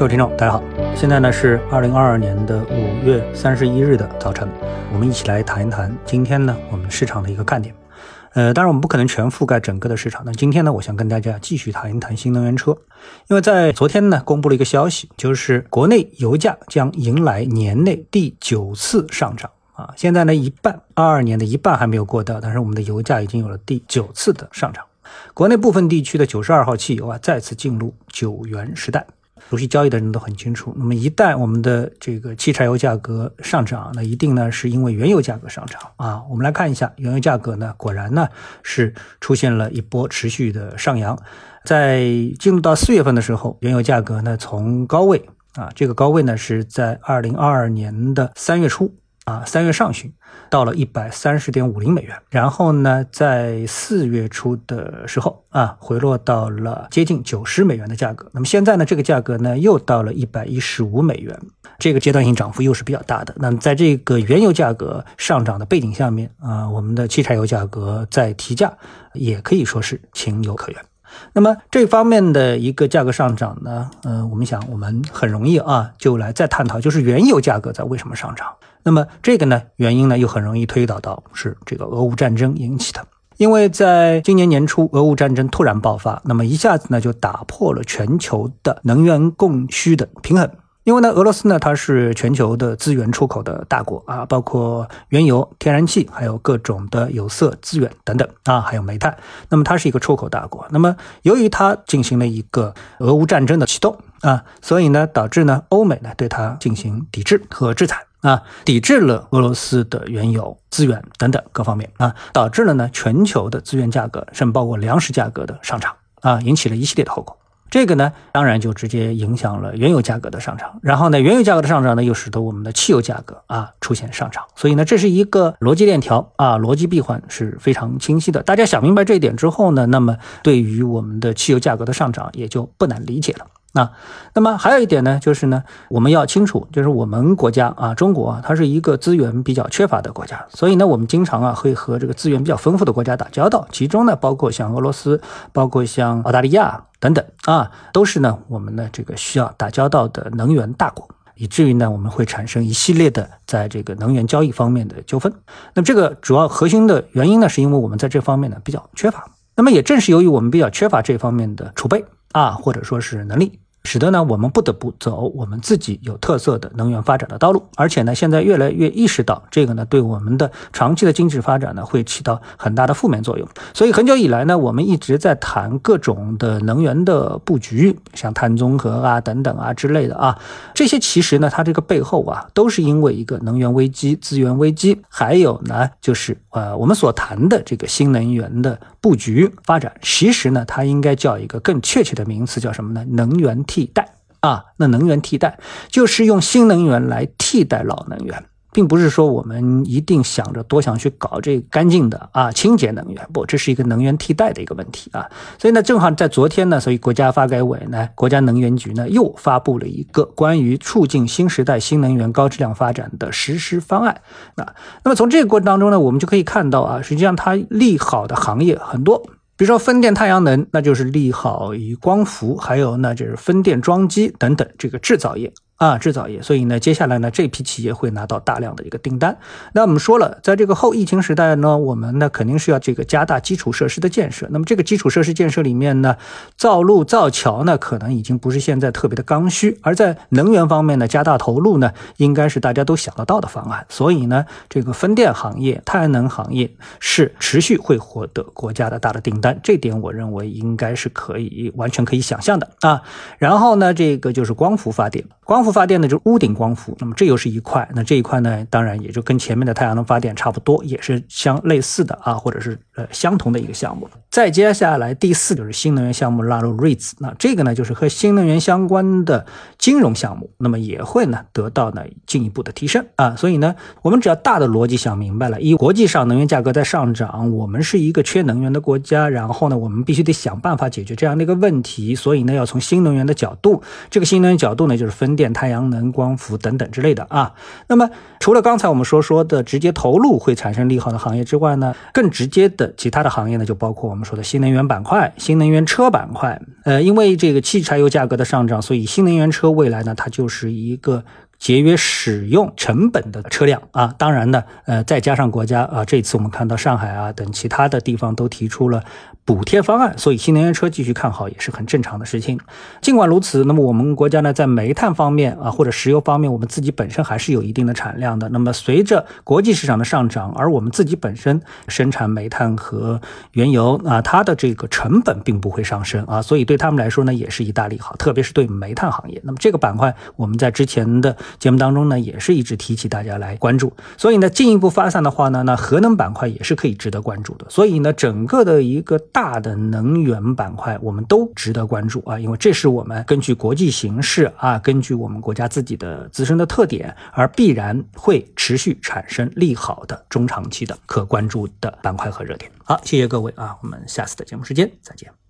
各位听众，大家好，现在呢是二零二二年的五月三十一日的早晨，我们一起来谈一谈今天呢我们市场的一个看点。呃，当然我们不可能全覆盖整个的市场。那今天呢，我想跟大家继续谈一谈新能源车，因为在昨天呢公布了一个消息，就是国内油价将迎来年内第九次上涨啊。现在呢一半，二二年的一半还没有过到，但是我们的油价已经有了第九次的上涨。国内部分地区的九十二号汽油啊，再次进入九元时代。熟悉交易的人都很清楚。那么一旦我们的这个汽柴油价格上涨，那一定呢是因为原油价格上涨啊。我们来看一下原油价格呢，果然呢是出现了一波持续的上扬。在进入到四月份的时候，原油价格呢从高位啊，这个高位呢是在二零二二年的三月初。啊，三月上旬到了一百三十点五零美元，然后呢，在四月初的时候啊，回落到了接近九十美元的价格。那么现在呢，这个价格呢又到了一百一十五美元，这个阶段性涨幅又是比较大的。那么在这个原油价格上涨的背景下面啊，我们的汽柴油价格在提价也可以说是情有可原。那么这方面的一个价格上涨呢，呃，我们想我们很容易啊，就来再探讨，就是原油价格在为什么上涨。那么这个呢，原因呢又很容易推导到是这个俄乌战争引起的，因为在今年年初俄乌战争突然爆发，那么一下子呢就打破了全球的能源供需的平衡。因为呢，俄罗斯呢它是全球的资源出口的大国啊，包括原油、天然气，还有各种的有色资源等等啊，还有煤炭。那么它是一个出口大国。那么由于它进行了一个俄乌战争的启动啊，所以呢导致呢欧美呢对它进行抵制和制裁。啊，抵制了俄罗斯的原油资源等等各方面啊，导致了呢全球的资源价格，甚至包括粮食价格的上涨啊，引起了一系列的后果。这个呢，当然就直接影响了原油价格的上涨。然后呢，原油价格的上涨呢，又使得我们的汽油价格啊出现上涨。所以呢，这是一个逻辑链条啊，逻辑闭环是非常清晰的。大家想明白这一点之后呢，那么对于我们的汽油价格的上涨也就不难理解了。那，那么还有一点呢，就是呢，我们要清楚，就是我们国家啊，中国啊，它是一个资源比较缺乏的国家，所以呢，我们经常啊会和这个资源比较丰富的国家打交道，其中呢，包括像俄罗斯，包括像澳大利亚等等啊，都是呢我们的这个需要打交道的能源大国，以至于呢我们会产生一系列的在这个能源交易方面的纠纷。那么这个主要核心的原因呢，是因为我们在这方面呢比较缺乏。那么也正是由于我们比较缺乏这方面的储备。啊，或者说是能力，使得呢我们不得不走我们自己有特色的能源发展的道路，而且呢现在越来越意识到这个呢对我们的长期的经济发展呢会起到很大的负面作用。所以很久以来呢我们一直在谈各种的能源的布局，像碳中和啊等等啊之类的啊，这些其实呢它这个背后啊都是因为一个能源危机、资源危机，还有呢就是呃我们所谈的这个新能源的。布局发展，其实呢，它应该叫一个更确切的名词，叫什么呢？能源替代啊，那能源替代就是用新能源来替代老能源。并不是说我们一定想着多想去搞这干净的啊清洁能源，不，这是一个能源替代的一个问题啊。所以呢，正好在昨天呢，所以国家发改委呢，国家能源局呢又发布了一个关于促进新时代新能源高质量发展的实施方案。那那么从这个过程当中呢，我们就可以看到啊，实际上它利好的行业很多，比如说风电、太阳能，那就是利好于光伏，还有那就是风电装机等等这个制造业。啊，制造业，所以呢，接下来呢，这批企业会拿到大量的一个订单。那我们说了，在这个后疫情时代呢，我们呢肯定是要这个加大基础设施的建设。那么这个基础设施建设里面呢，造路造桥呢，可能已经不是现在特别的刚需。而在能源方面呢，加大投入呢，应该是大家都想得到的方案。所以呢，这个风电行业、太阳能行业是持续会获得国家的大的订单，这点我认为应该是可以完全可以想象的啊。然后呢，这个就是光伏发电，光伏。发电呢，就是屋顶光伏，那么这又是一块，那这一块呢，当然也就跟前面的太阳能发电差不多，也是相类似的啊，或者是呃相同的一个项目。再接下来第四就是新能源项目纳入 REITs，那这个呢就是和新能源相关的金融项目，那么也会呢得到呢进一步的提升啊。所以呢，我们只要大的逻辑想明白了，一国际上能源价格在上涨，我们是一个缺能源的国家，然后呢，我们必须得想办法解决这样的一个问题，所以呢，要从新能源的角度，这个新能源角度呢就是分电。太阳能、光伏等等之类的啊。那么除了刚才我们所说的直接投入会产生利好的行业之外呢，更直接的其他的行业呢，就包括我们说的新能源板块、新能源车板块。呃，因为这个汽柴油价格的上涨，所以新能源车未来呢，它就是一个。节约使用成本的车辆啊，当然呢，呃，再加上国家啊，这次我们看到上海啊等其他的地方都提出了补贴方案，所以新能源车继续看好也是很正常的事情。尽管如此，那么我们国家呢，在煤炭方面啊，或者石油方面，我们自己本身还是有一定的产量的。那么随着国际市场的上涨，而我们自己本身生产煤炭和原油啊，它的这个成本并不会上升啊，所以对他们来说呢，也是一大利好，特别是对煤炭行业。那么这个板块，我们在之前的。节目当中呢，也是一直提起大家来关注，所以呢，进一步发散的话呢，那核能板块也是可以值得关注的。所以呢，整个的一个大大的能源板块，我们都值得关注啊，因为这是我们根据国际形势啊，根据我们国家自己的自身的特点，而必然会持续产生利好的中长期的可关注的板块和热点。好，谢谢各位啊，我们下次的节目时间再见。